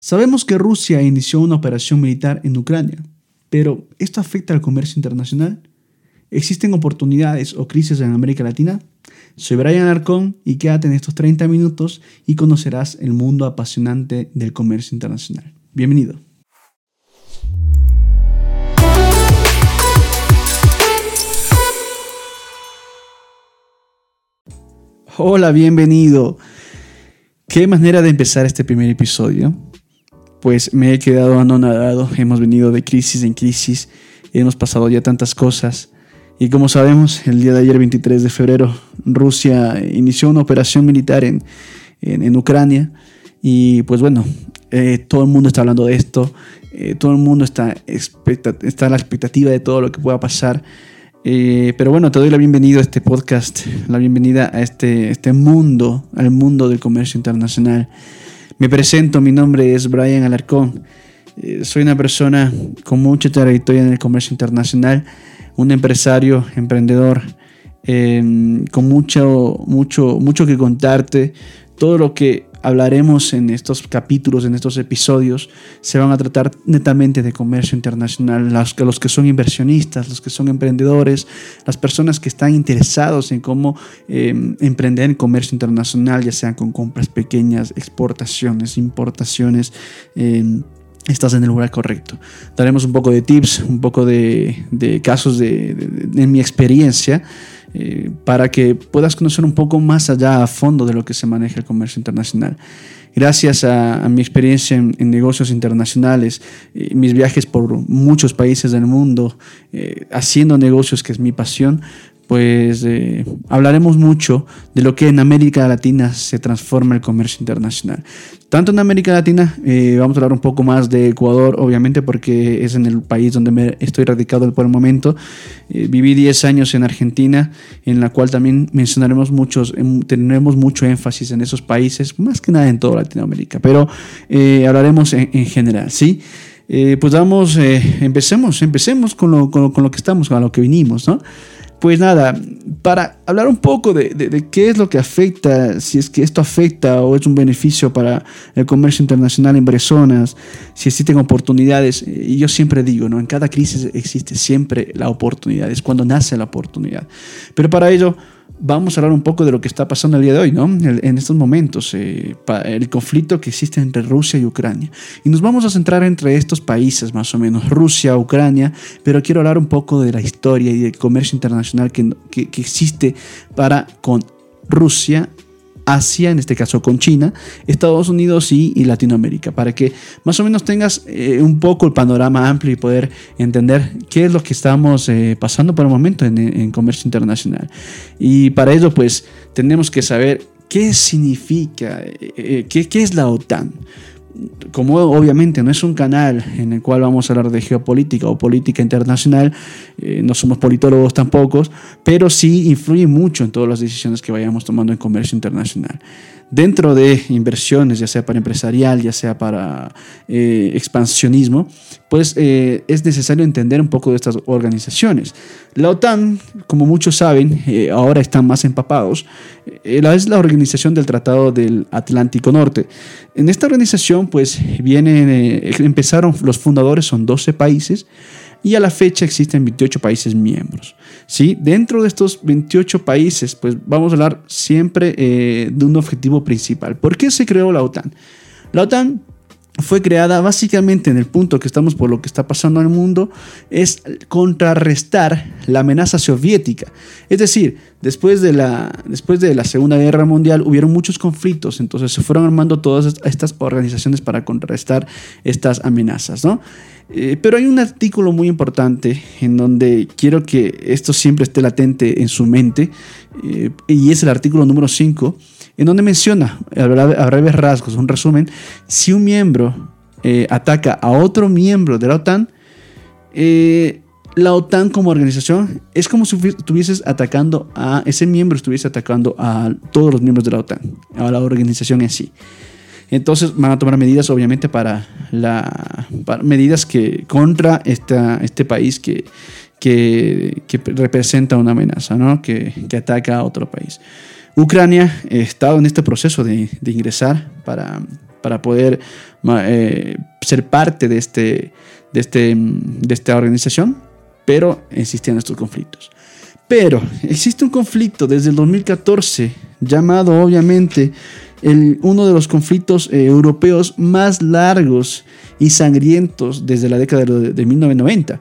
Sabemos que Rusia inició una operación militar en Ucrania, pero ¿esto afecta al comercio internacional? ¿Existen oportunidades o crisis en América Latina? Soy Brian Arcón y quédate en estos 30 minutos y conocerás el mundo apasionante del comercio internacional. Bienvenido. Hola, bienvenido. Qué manera de empezar este primer episodio. Pues me he quedado anonadado. Hemos venido de crisis en crisis. Hemos pasado ya tantas cosas. Y como sabemos, el día de ayer, 23 de febrero, Rusia inició una operación militar en, en, Ucrania. Y pues bueno, eh, todo el mundo está hablando de esto. Eh, todo el mundo está, está a la expectativa de todo lo que pueda pasar. Eh, pero bueno, te doy la bienvenida a este podcast, la bienvenida a este, este mundo, al mundo del comercio internacional. Me presento, mi nombre es Brian Alarcón. Eh, soy una persona con mucha trayectoria en el comercio internacional, un empresario, emprendedor, eh, con mucho, mucho, mucho que contarte. Todo lo que hablaremos en estos capítulos, en estos episodios, se van a tratar netamente de comercio internacional. Los, los que son inversionistas, los que son emprendedores, las personas que están interesados en cómo em, emprender en comercio internacional, ya sean con compras pequeñas, exportaciones, importaciones. Em, estás en el lugar correcto. Daremos un poco de tips, un poco de, casos de, mi experiencia eh, para que puedas conocer un poco más allá a fondo de lo que se maneja el comercio internacional. Gracias a, mi experiencia en, negocios internacionales, eh, mis viajes por muchos países del mundo, eh, haciendo negocios, que es mi pasión, pues eh, hablaremos mucho de lo que en América Latina se transforma el comercio internacional. Tanto en América Latina, eh, vamos a hablar un poco más de Ecuador, obviamente, porque es en el país donde me estoy radicado por el momento. Eh, viví 10 años en Argentina, en la cual también mencionaremos muchos, em, tendremos mucho énfasis en esos países, más que nada en toda Latinoamérica, pero hablaremos en, en, general, ¿sí? pues vamos, empecemos, empecemos con lo, con, lo, con lo que estamos, con lo que vinimos, ¿no? Pues nada, para hablar un poco de, qué es lo que afecta, si es que esto afecta o es un beneficio para el comercio internacional en personas, si existen oportunidades, y yo siempre digo, ¿no? en cada crisis existe siempre la oportunidad, es cuando nace la oportunidad. Pero para ello vamos a hablar un poco de lo que está pasando el día de hoy, ¿no? En estos momentos, eh, el conflicto que existe entre Rusia y Ucrania. Y nos vamos a centrar entre estos países, más o menos, Rusia, Ucrania, pero quiero hablar un poco de la historia y del comercio internacional que, que, que existe para con Rusia Asia, en este caso con China, Estados Unidos y, Latinoamérica, para que más o menos tengas eh, un poco el panorama amplio y poder entender qué es lo que estamos eh, pasando por el momento en, comercio internacional. Y para ello, pues, tenemos que saber qué significa, eh, qué, qué es la OTAN como obviamente no es un canal en el cual vamos a hablar de geopolítica o política internacional, eh, no somos politólogos tampoco, pero sí influye mucho en todas las decisiones que vayamos tomando en comercio internacional dentro de inversiones, ya sea para empresarial, ya sea para eh, expansionismo, pues eh, es necesario entender un poco de estas organizaciones. La OTAN, como muchos saben, eh, ahora están más empapados, es la organización del Tratado del Atlántico Norte. En esta organización, pues vienen, empezaron los fundadores, son 12 países, y a la fecha existen 28 países miembros. ¿Sí? Dentro de estos 28 países, pues vamos a hablar siempre eh, de un objetivo principal. ¿Por qué se creó la OTAN? La OTAN fue creada básicamente en el punto que estamos por lo que está pasando en el mundo, es contrarrestar la amenaza soviética. Es decir, después de la, después de la Segunda Guerra Mundial hubieron muchos conflictos, entonces se fueron armando todas estas organizaciones para contrarrestar estas amenazas. ¿no? Eh, pero hay un artículo muy importante en donde quiero que esto siempre esté latente en su mente, eh, y es el artículo número 5 en donde menciona, a breves rasgos, un resumen, si un miembro eh, ataca a otro miembro de la OTAN, eh, la OTAN como organización es como si estuvieses atacando a ese miembro, estuviese atacando a todos los miembros de la OTAN, a la organización en sí. Entonces van a tomar medidas, obviamente, para la medidas que contra esta, este país que, que, representa una amenaza, ¿no? que, que ataca a otro país. Ucrania ha estado en este proceso de, ingresar para, para poder eh, ser parte de, este, de, este, de esta organización, pero existían estos conflictos. Pero existe un conflicto desde el 2014 llamado obviamente el, uno de los conflictos eh, europeos más largos y sangrientos desde la década de, de 1990.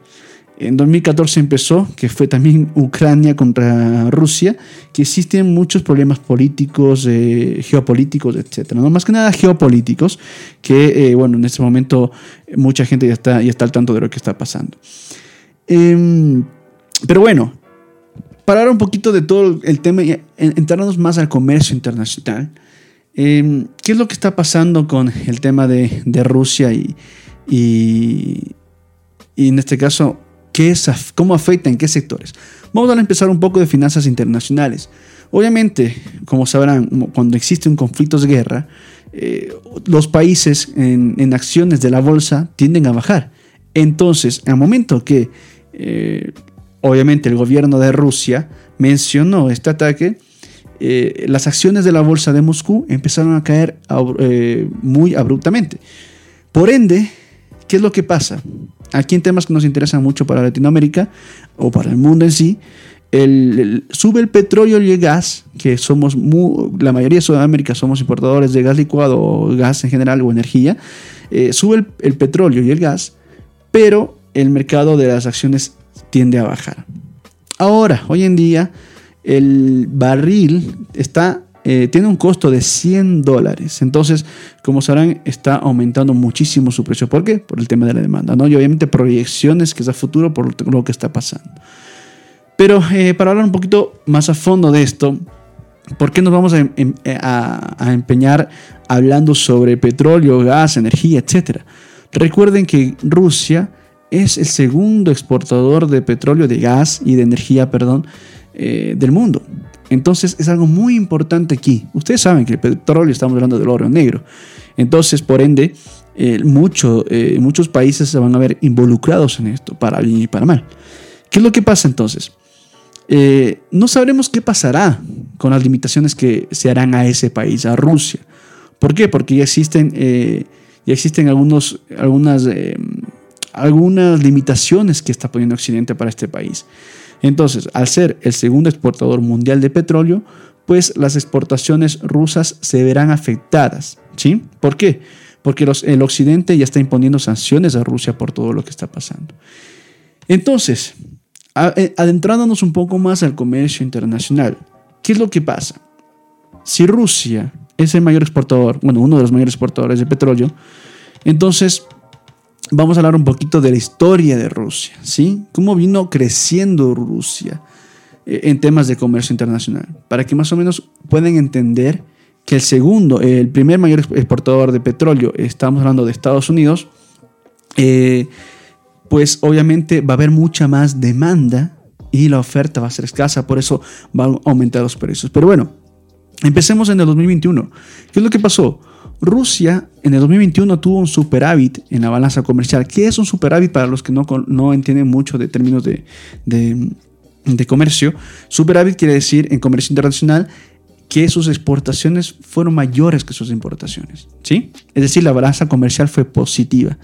En 2014 empezó, que fue también Ucrania contra Rusia, que existen muchos problemas políticos, eh, geopolíticos, etc. ¿no? Más que nada geopolíticos, que eh, bueno, en este momento mucha gente ya está, ya está al tanto de lo que está pasando. Em, pero bueno, para un poquito de todo el tema y entrarnos más al comercio internacional, em, ¿qué es lo que está pasando con el tema de, Rusia y, y, en este caso, ¿qué es, cómo afecta en qué sectores? Vamos a empezar un poco de finanzas internacionales. Obviamente, como sabrán, cuando existe un conflicto de guerra, eh, los países en, acciones de la bolsa tienden a bajar. Entonces, al momento que eh, obviamente el gobierno de Rusia mencionó este ataque, eh, las acciones de la bolsa de Moscú empezaron a caer muy abruptamente. Por ende, ¿qué es lo que pasa? Aquí en temas que nos interesan mucho para Latinoamérica o para el mundo en sí, sube el petróleo y el gas, que somos la mayoría de Sudamérica somos importadores de gas licuado o gas en general o energía, sube el petróleo y el gas, pero el mercado de las acciones tiende a bajar. Ahora, hoy en día, el barril está, eh, tiene un costo de 100 dólares. Entonces, como sabrán, está aumentando muchísimo su precio. ¿Por qué? Por el tema de la demanda, ¿no? Y obviamente proyecciones que es a futuro por lo que está pasando. Pero eh, para hablar un poquito más a fondo de esto, ¿por qué nos vamos a, em, a empeñar hablando sobre petróleo, gas, energía, etcétera? Recuerden que Rusia es el segundo exportador de petróleo, de gas y de energía, perdón, eh, del mundo. Entonces es algo muy importante aquí. Ustedes saben que el petróleo, estamos hablando del oro negro. Entonces, por ende, eh, eh, muchos países se van a ver involucrados en esto, para bien y para mal. ¿Qué es lo que pasa entonces? no sabremos qué pasará con las limitaciones que se harán a ese país, a Rusia. ¿Por qué? Porque ya existen, ya existen algunos, algunas algunas limitaciones que está poniendo Occidente para este país. Entonces, al ser el segundo exportador mundial de petróleo, pues las exportaciones rusas se verán afectadas. ¿sí? ¿Por qué? Porque el Occidente ya está imponiendo sanciones a Rusia por todo lo que está pasando. Entonces, eh, adentrándonos un poco más al comercio internacional, ¿qué es lo que pasa? Si Rusia es el mayor exportador, bueno, uno de los mayores exportadores de petróleo, entonces vamos a hablar un poquito de la historia de Rusia, ¿sí? Cómo vino creciendo Rusia eh, en temas de comercio internacional, para que más o menos puedan entender que el segundo, el primer mayor exportador de petróleo, estamos hablando de Estados Unidos, eh, pues obviamente va a haber mucha más demanda y la oferta va a ser escasa, por eso van a aumentar los precios. Pero bueno, empecemos en el 2021. ¿Qué es lo que pasó? Rusia en el 2021 tuvo un superávit en la balanza comercial. ¿Qué es un superávit para los que no, entienden mucho de términos de, de, comercio? Superávit quiere decir en comercio internacional que sus exportaciones fueron mayores que sus importaciones. ¿sí? Es decir, la balanza comercial fue positiva.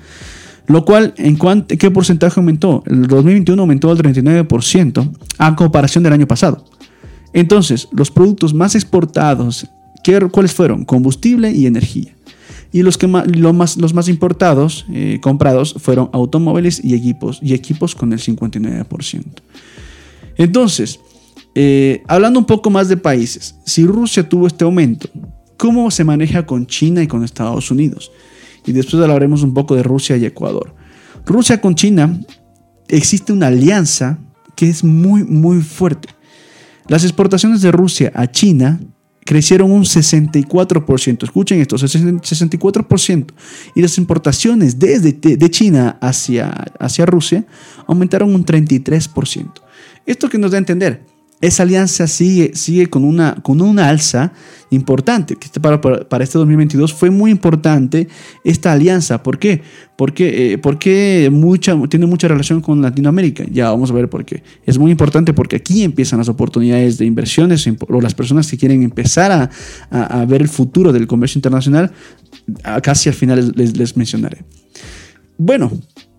Lo cual, ¿en qué porcentaje aumentó? El 2021 aumentó al 39% a comparación del año pasado. Entonces, los productos más exportados ¿Cuáles fueron? Combustible y energía. Y los, que más, los más importados, eh, comprados, fueron automóviles y equipos, y equipos con el 59%. Entonces, eh, hablando un poco más de países, si Rusia tuvo este aumento, ¿cómo se maneja con China y con Estados Unidos? Y después hablaremos un poco de Rusia y Ecuador. Rusia con China existe una alianza que es muy, muy fuerte. Las exportaciones de Rusia a China crecieron un 64%. Escuchen esto, 64%. Y las importaciones desde de China hacia, hacia Rusia aumentaron un 33%. Esto que nos da a entender, esa alianza sigue, sigue con, una, con una alza importante, que para, para, este 2022 fue muy importante esta alianza. ¿Por qué? Porque, eh, porque mucha, tiene mucha relación con Latinoamérica. Ya vamos a ver por qué. Es muy importante porque aquí empiezan las oportunidades de inversiones o las personas que quieren empezar a, a, ver el futuro del comercio internacional. Casi al final les mencionaré. Bueno,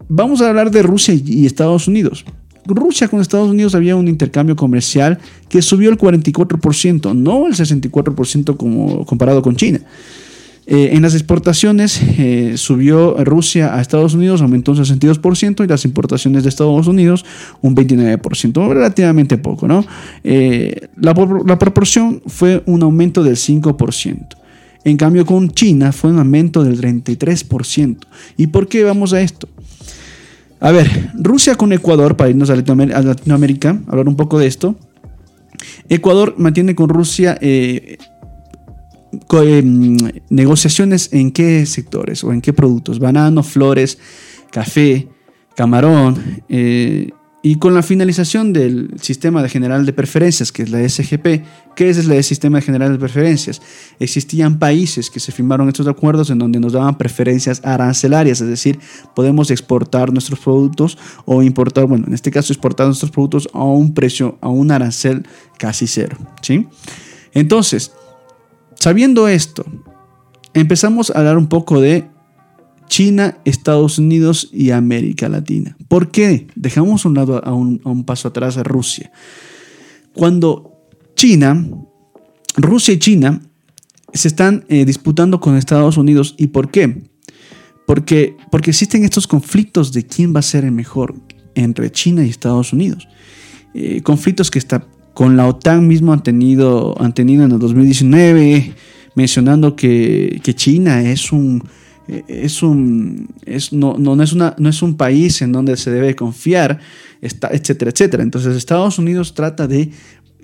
vamos a hablar de Rusia y Estados Unidos. Rusia con Estados Unidos había un intercambio comercial que subió el 44%, no el 64% como comparado con China. Eh, en las exportaciones eh, subió Rusia a Estados Unidos, aumentó un 62% y las importaciones de Estados Unidos un 29%, relativamente poco, ¿no? Eh, la, la proporción fue un aumento del 5%. En cambio con China fue un aumento del 33%. ¿Y por qué vamos a esto? A ver, Rusia con Ecuador, para irnos a Latinoamérica, hablar un poco de esto. Ecuador mantiene con Rusia eh, em, negociaciones en qué sectores o en qué productos. Banano, flores, café, camarón. Eh, y con la finalización del sistema general de preferencias, que es la SGP, ¿qué es el sistema de general de preferencias? Existían países que se firmaron estos acuerdos en donde nos daban preferencias arancelarias, es decir, podemos exportar nuestros productos o importar, bueno, en este caso exportar nuestros productos a un precio, a un arancel casi cero, ¿sí? Entonces, sabiendo esto, empezamos a hablar un poco de China, Estados Unidos y América Latina. ¿Por qué? Dejamos un a un, paso atrás a Rusia. Cuando China, Rusia y China se están eh, disputando con Estados Unidos. ¿Y por qué? Porque, porque existen estos conflictos de quién va a ser el mejor entre China y Estados Unidos. Eh, conflictos que está, con la OTAN mismo han tenido, han tenido en el 2019, mencionando que, China es un es un, es, no, no, es una, no es un país en donde se debe confiar, etcétera, etcétera. Entonces Estados Unidos trata de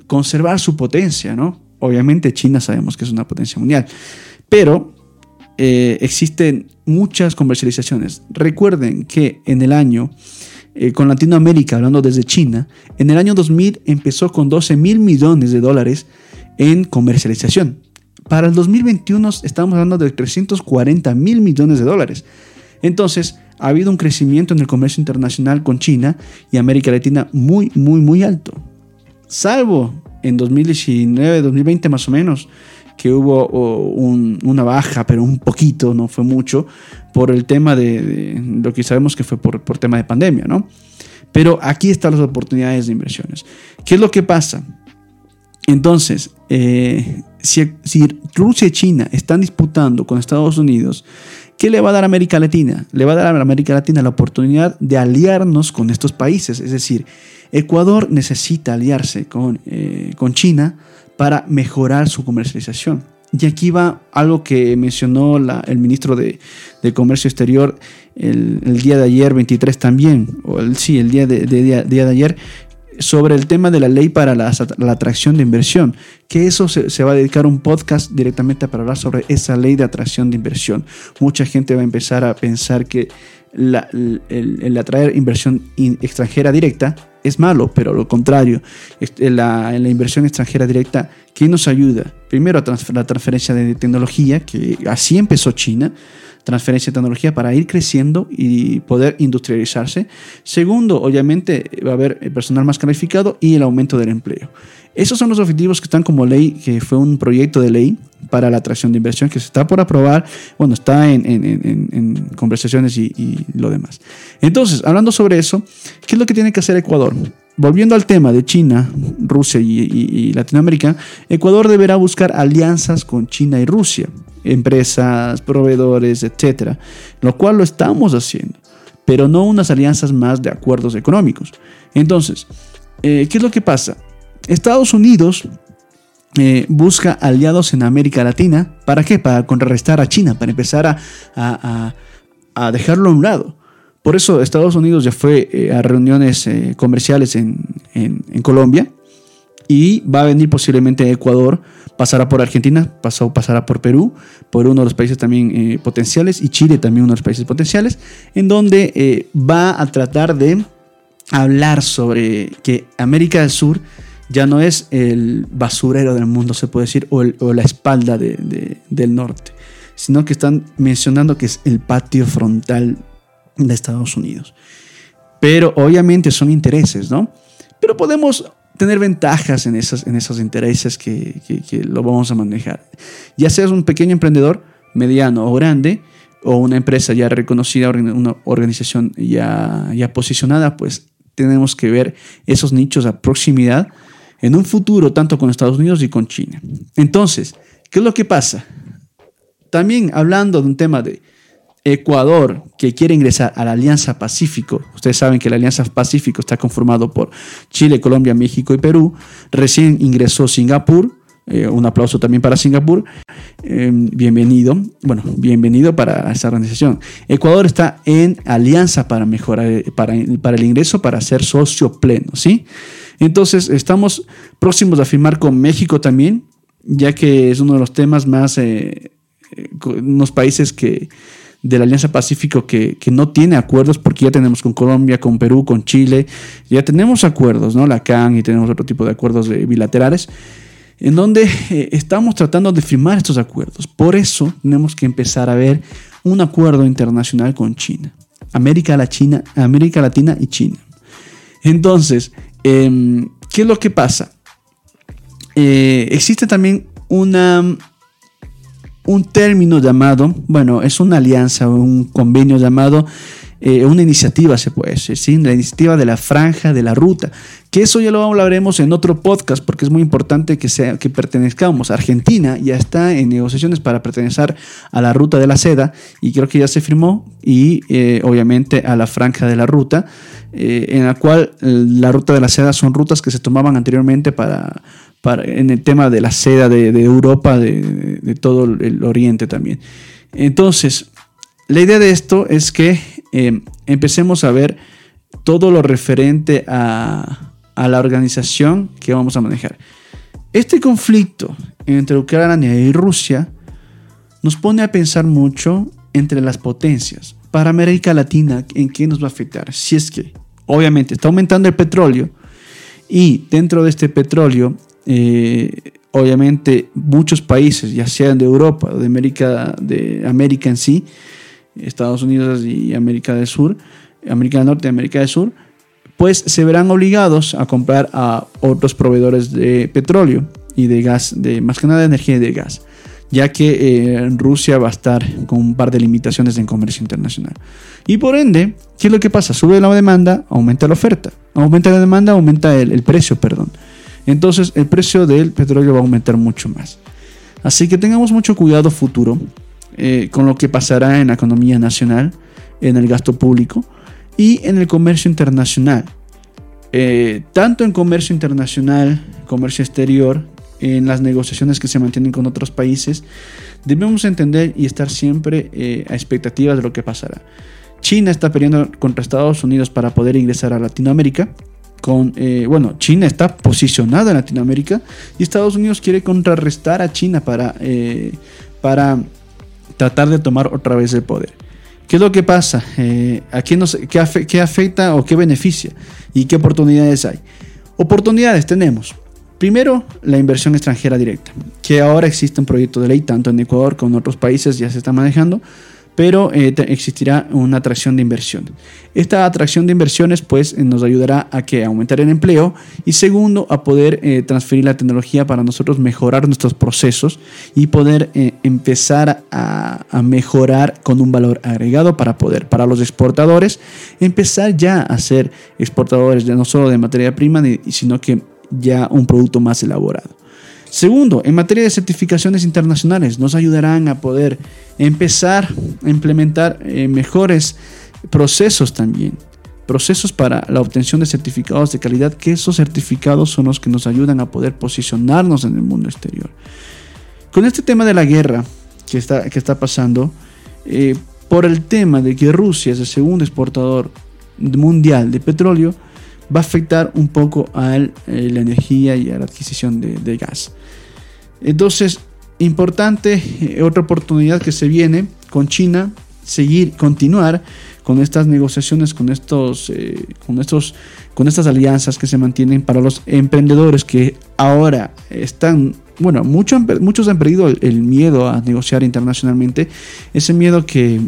conservar su potencia, ¿no? Obviamente China sabemos que es una potencia mundial, pero eh, existen muchas comercializaciones. Recuerden que en el año, eh, con Latinoamérica, hablando desde China, en el año 2000 empezó con 12 mil millones de dólares en comercialización. Para el 2021 estamos hablando de 340 mil millones de dólares. Entonces, ha habido un crecimiento en el comercio internacional con China y América Latina muy, muy, muy alto. Salvo en 2019, 2020 más o menos, que hubo una baja, pero un poquito, no fue mucho, por el tema de, lo que sabemos que fue por, por tema de pandemia, ¿no? Pero aquí están las oportunidades de inversiones. ¿Qué es lo que pasa? Entonces, eh, si, Rusia y China están disputando con Estados Unidos, ¿qué le va a dar a América Latina? Le va a dar a América Latina la oportunidad de aliarnos con estos países. Es decir, Ecuador necesita aliarse con, eh, con China para mejorar su comercialización. Y aquí va algo que mencionó el ministro de, Comercio Exterior el, día de ayer, 23 también, o sí, el día de, día de ayer, sobre el tema de la ley para la, atracción de inversión, que eso se, va a dedicar un podcast directamente para hablar sobre esa ley de atracción de inversión. Mucha gente va a empezar a pensar que el, atraer inversión extranjera directa es malo, pero lo contrario, la, la inversión extranjera directa, ¿qué nos ayuda? Primero, a la transferencia de tecnología, que así empezó China transferencia de tecnología para ir creciendo y poder industrializarse. Segundo, obviamente va a haber personal más calificado y el aumento del empleo. Esos son los objetivos que están como ley, que fue un proyecto de ley para la atracción de inversión que se está por aprobar, bueno, está en, conversaciones y, lo demás. Entonces, hablando sobre eso, ¿qué es lo que tiene que hacer Ecuador? Volviendo al tema de China, Rusia y Latinoamérica, Ecuador deberá buscar alianzas con China y Rusia empresas, proveedores, etcétera, lo cual lo estamos haciendo, pero no unas alianzas más de acuerdos económicos. Entonces, eh, ¿qué es lo que pasa? Estados Unidos eh, busca aliados en América Latina. ¿Para qué? Para contrarrestar a China, para empezar a, a, dejarlo a un lado. Por eso Estados Unidos ya fue eh, a reuniones comerciales en, Colombia y va a venir posiblemente a Ecuador pasará por Argentina, pasó, pasará por Perú, por uno de los países también eh, potenciales, y Chile también uno de los países potenciales, en donde eh, va a tratar de hablar sobre que América del Sur ya no es el basurero del mundo, se puede decir, o, la espalda del norte, sino que están mencionando que es el patio frontal de Estados Unidos. Pero obviamente son intereses, ¿no? Pero podemos tener ventajas en, esas, en esos intereses que, lo vamos a manejar. Ya seas un pequeño emprendedor, mediano o grande, o una empresa ya reconocida, una organización ya, ya posicionada, pues tenemos que ver esos nichos a proximidad en un futuro tanto con Estados Unidos y con China. Entonces, ¿qué es lo que pasa? También hablando de un tema de Ecuador, que quiere ingresar a la Alianza Pacífico, ustedes saben que la Alianza Pacífico está conformado por Chile, Colombia, México y Perú, recién ingresó Singapur, eh, un aplauso también para Singapur, eh, bienvenido, bueno, bienvenido para esta organización. Ecuador está en alianza para mejorar, para, para el ingreso, para ser socio pleno, ¿sí? Entonces, estamos próximos a firmar con México también, ya que es uno de los temas más, eh, unos países que de la Alianza Pacífico que, no tiene acuerdos, porque ya tenemos con Colombia, con Perú, con Chile, ya tenemos acuerdos, ¿no? La CAN y tenemos otro tipo de acuerdos bilaterales, en donde eh, estamos tratando de firmar estos acuerdos. Por eso tenemos que empezar a ver un acuerdo internacional con China, América, Latina, América Latina y China. Entonces, em, ¿qué es lo que pasa? Eh, existe también una un término llamado, bueno, es una alianza, un convenio llamado, eh, una iniciativa se puede decir, ¿sí? la iniciativa de la franja de la ruta, que eso ya lo hablaremos en otro podcast porque es muy importante que, sea, que pertenezcamos. Argentina ya está en negociaciones para pertenecer a la ruta de la seda y creo que ya se firmó y eh, obviamente a la franja de la ruta, eh, en la cual la ruta de la seda son rutas que se tomaban anteriormente para en el tema de la seda de, Europa, de, todo el Oriente también. Entonces, la idea de esto es que eh, empecemos a ver todo lo referente a, a la organización que vamos a manejar. Este conflicto entre Ucrania y Rusia nos pone a pensar mucho entre las potencias. Para América Latina, ¿en qué nos va a afectar? Si es que, obviamente, está aumentando el petróleo y dentro de este petróleo eh, obviamente muchos países, ya sean de Europa o de América, de América en sí, Estados Unidos y América del Sur, América del Norte y América del Sur, pues se verán obligados a comprar a otros proveedores de petróleo y de gas, de más que nada de energía y de gas, ya que eh, Rusia va a estar con un par de limitaciones en comercio internacional. Y por ende, ¿qué es lo que pasa? Sube la demanda, aumenta la oferta. Aumenta la demanda, aumenta el precio, perdón entonces el precio del petróleo va a aumentar mucho más. Así que tengamos mucho cuidado futuro eh, con lo que pasará en la economía nacional, en el gasto público y en el comercio internacional. Eh, tanto en comercio internacional, comercio exterior, en las negociaciones que se mantienen con otros países, debemos entender y estar siempre eh, a expectativas de lo que pasará. China está peleando contra Estados Unidos para poder ingresar a Latinoamérica con, bueno, China está posicionada en Latinoamérica y Estados Unidos quiere contrarrestar a China para, para tratar de tomar otra vez el poder. ¿Qué es lo que pasa? Eh, ¿a qué, nos, qué, afecta o qué beneficia? ¿Y qué oportunidades hay? Oportunidades tenemos. Primero, la inversión extranjera directa, que ahora existe un proyecto de ley tanto en Ecuador como en otros países ya se está manejando pero eh, existirá una atracción de inversión. Esta atracción de inversiones pues eh, nos ayudará a que aumentar el empleo y segundo a poder eh, transferir la tecnología para nosotros mejorar nuestros procesos y poder empezar a, a, mejorar con un valor agregado para poder para los exportadores empezar ya a ser exportadores de no solo de materia prima sino que ya un producto más elaborado. Segundo, en materia de certificaciones internacionales, nos ayudarán a poder empezar a implementar eh, mejores procesos también. Procesos para la obtención de certificados de calidad, que esos certificados son los que nos ayudan a poder posicionarnos en el mundo exterior. Con este tema de la guerra que está, que está pasando, eh, por el tema de que Rusia es el segundo exportador mundial de petróleo, va a afectar un poco a eh, la energía y a la adquisición de, gas. Entonces, importante, eh, otra oportunidad que se viene con China, seguir, continuar con estas negociaciones, con estos, eh, con estos, con estas alianzas que se mantienen para los emprendedores que ahora están bueno, muchos han perdido el, miedo a negociar internacionalmente, ese miedo que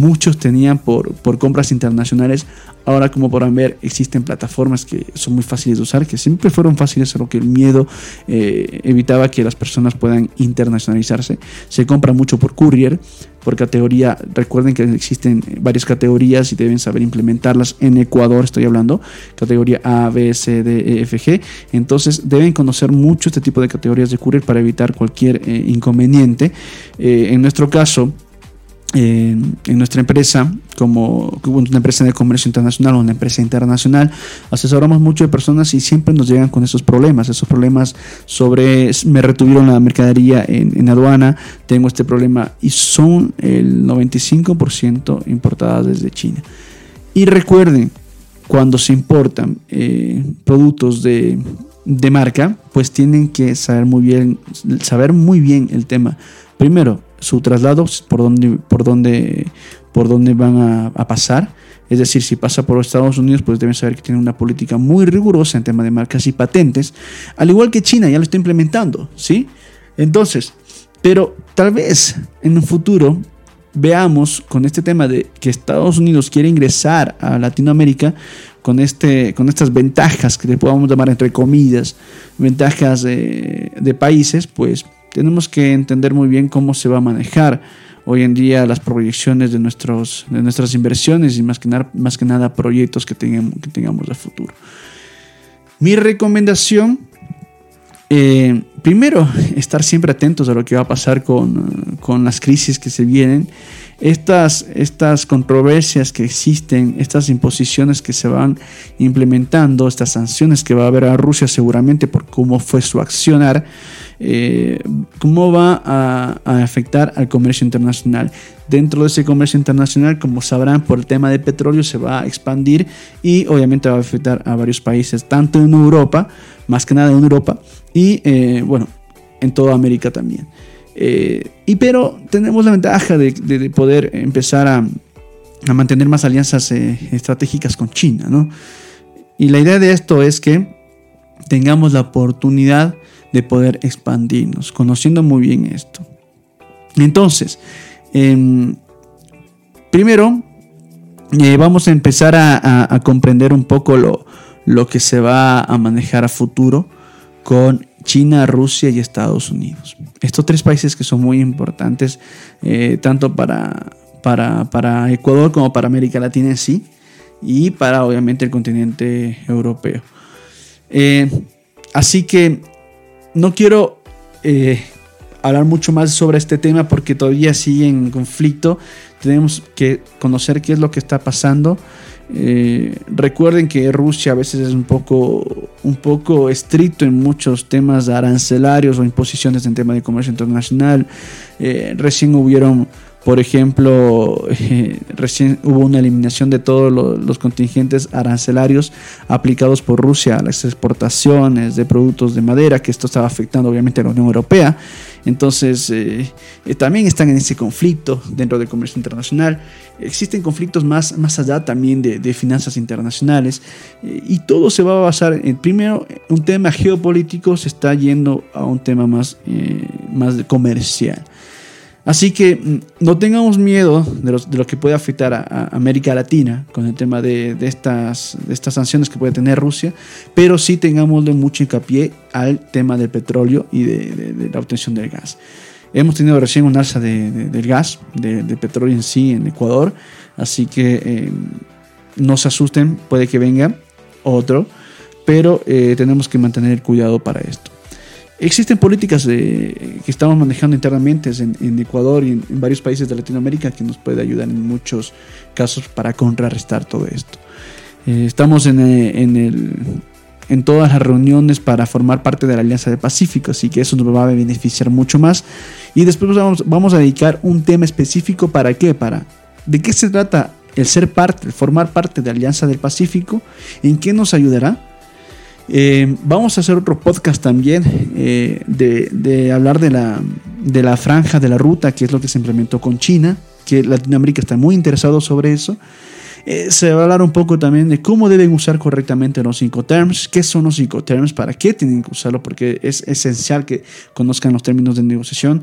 muchos tenían por, por compras internacionales. Ahora, como podrán ver, existen plataformas que son muy fáciles de usar, que siempre fueron fáciles, solo que el miedo eh, evitaba que las personas puedan internacionalizarse. Se compra mucho por courier, por categoría. Recuerden que existen varias categorías y deben saber implementarlas. En Ecuador estoy hablando, categoría A, B, C, D, E, F, G. Entonces deben conocer mucho este tipo de categorías de courier para evitar cualquier eh, inconveniente. Eh, en nuestro caso, en nuestra empresa, como una empresa de comercio internacional o una empresa internacional, asesoramos mucho de personas y siempre nos llegan con esos problemas, esos problemas sobre me retuvieron la mercadería en, aduana, tengo este problema y son el 95% importadas desde China. Y recuerden, cuando se importan eh, productos de, de marca, pues tienen que saber muy bien, saber muy bien el tema. Primero, su traslado, por dónde, por dónde, por dónde van a, pasar. Es decir, si pasa por Estados Unidos, pues deben saber que tiene una política muy rigurosa en tema de marcas y patentes, al igual que China ya lo está implementando, ¿sí? Entonces, pero tal vez en un futuro veamos con este tema de que Estados Unidos quiere ingresar a Latinoamérica con, este, con estas ventajas que le podamos llamar entre comillas, ventajas de, de países, pues tenemos que entender muy bien cómo se va a manejar hoy en día las proyecciones de, nuestros, de nuestras inversiones y más que, nada, más que nada proyectos que tengamos, que tengamos a futuro. Mi recomendación, eh, primero, estar siempre atentos a lo que va a pasar con, con las crisis que se vienen. Estas, estas controversias que existen, estas imposiciones que se van implementando, estas sanciones que va a haber a Rusia seguramente por cómo fue su accionar, eh, cómo va a, afectar al comercio internacional. Dentro de ese comercio internacional, como sabrán, por el tema de petróleo se va a expandir y obviamente va a afectar a varios países, tanto en Europa, más que nada en Europa, y eh, bueno, en toda América también. Eh, y pero tenemos la ventaja de, poder empezar a, a, mantener más alianzas estratégicas con China, ¿no? Y la idea de esto es que tengamos la oportunidad de poder expandirnos, conociendo muy bien esto. Entonces, em, primero eh, vamos a empezar a, comprender un poco lo, lo que se va a manejar a futuro con China, Rusia y Estados Unidos. Estos tres países que son muy importantes, eh, tanto para, para, Ecuador como para América Latina en sí, y para obviamente el continente europeo. Eh, así que no quiero eh, hablar mucho más sobre este tema porque todavía sigue en conflicto. Tenemos que conocer qué es lo que está pasando. Eh, recuerden que Rusia a veces es un poco, un poco estricto en muchos temas arancelarios o imposiciones en tema de comercio internacional. Eh, recién hubieron por ejemplo, eh, recién hubo una eliminación de todos los, contingentes arancelarios aplicados por Rusia a las exportaciones de productos de madera, que esto estaba afectando obviamente a la Unión Europea. Entonces, eh, eh, también están en ese conflicto dentro del comercio internacional. Existen conflictos más, más allá también de, finanzas internacionales. y todo se va a basar en, primero, un tema geopolítico se está yendo a un tema más, más comercial. Así que mm, no tengamos miedo de, lo que puede afectar a, América Latina con el tema de, estas, sanciones que puede tener Rusia, pero sí tengamos mucho hincapié al tema del petróleo y de, la obtención del gas. Hemos tenido recién un alza del gas, del petróleo en sí en Ecuador, así que eh, no se asusten, puede que venga otro, pero eh, tenemos que mantener el cuidado para esto. Existen políticas que estamos manejando internamente en, Ecuador y en, varios países de Latinoamérica que nos puede ayudar en muchos casos para contrarrestar todo esto. Eh, estamos en, eh, en, el, en todas las reuniones para formar parte de la Alianza del Pacífico, así que eso nos va a beneficiar mucho más. Y después vamos, vamos a dedicar un tema específico para qué, para de qué se trata el ser parte, el formar parte de la Alianza del Pacífico, en qué nos ayudará eh, vamos a hacer otro podcast también eh, de, hablar de la, de la franja de la ruta, que es lo que se implementó con China, que Latinoamérica está muy interesado sobre eso. Eh, se va a hablar un poco también de cómo deben usar correctamente los Incoterms, qué son los Incoterms, para qué tienen que usarlo, porque es esencial que conozcan los términos de negociación.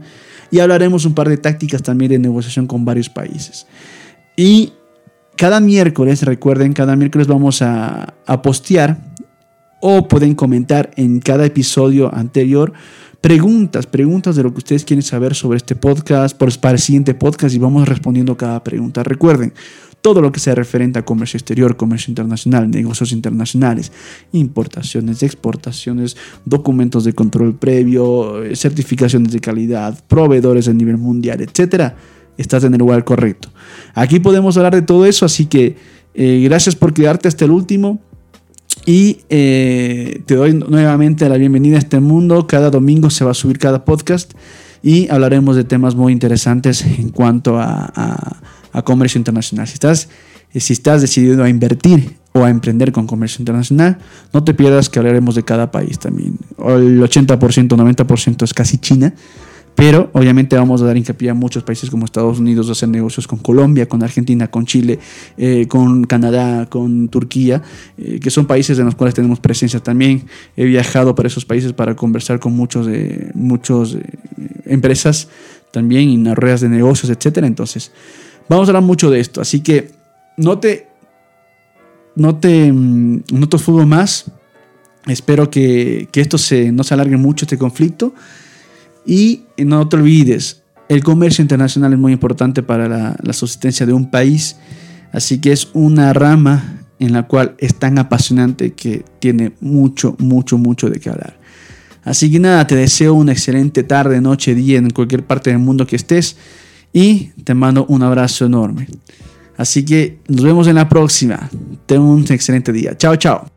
Y hablaremos un par de tácticas también de negociación con varios países. Y cada miércoles, recuerden, cada miércoles vamos a postear o pueden comentar en cada episodio anterior preguntas, preguntas de lo que ustedes quieren saber sobre este podcast, para el siguiente podcast y vamos respondiendo cada pregunta. Recuerden, todo lo que sea referente a comercio exterior, comercio internacional, negocios internacionales, importaciones, exportaciones, documentos de control previo, eh, certificaciones de calidad, proveedores a nivel mundial, etcétera, estás en el lugar correcto. Aquí podemos hablar de todo eso, así que eh, gracias por quedarte hasta el último. Y eh, te doy nuevamente la bienvenida a este mundo. Cada domingo se va a subir cada podcast y hablaremos de temas muy interesantes en cuanto a, comercio internacional. Si estás, si estás decidido a invertir o a emprender con comercio internacional, no te pierdas que hablaremos de cada país también. El 80%, 90% es casi China. Pero obviamente vamos a dar hincapié a muchos países como Estados Unidos, hacer negocios con Colombia, con Argentina, con Chile, eh, con Canadá, con Turquía, eh, que son países en los cuales tenemos presencia también. He viajado para esos países para conversar con muchos, de muchos eh, empresas también en ruedas de negocios, etc. Entonces, vamos a hablar mucho de esto. Así que no te, no te, mm, no más. Espero que, que esto se, no se alargue mucho, este conflicto. Y no te olvides, el comercio internacional es muy importante para la, subsistencia de un país, así que es una rama en la cual es tan apasionante que tiene mucho, mucho, mucho de qué hablar. Así que nada, te deseo una excelente tarde, noche, día en cualquier parte del mundo que estés y te mando un abrazo enorme. Así que nos vemos en la próxima. Ten un excelente día. Chao, chao.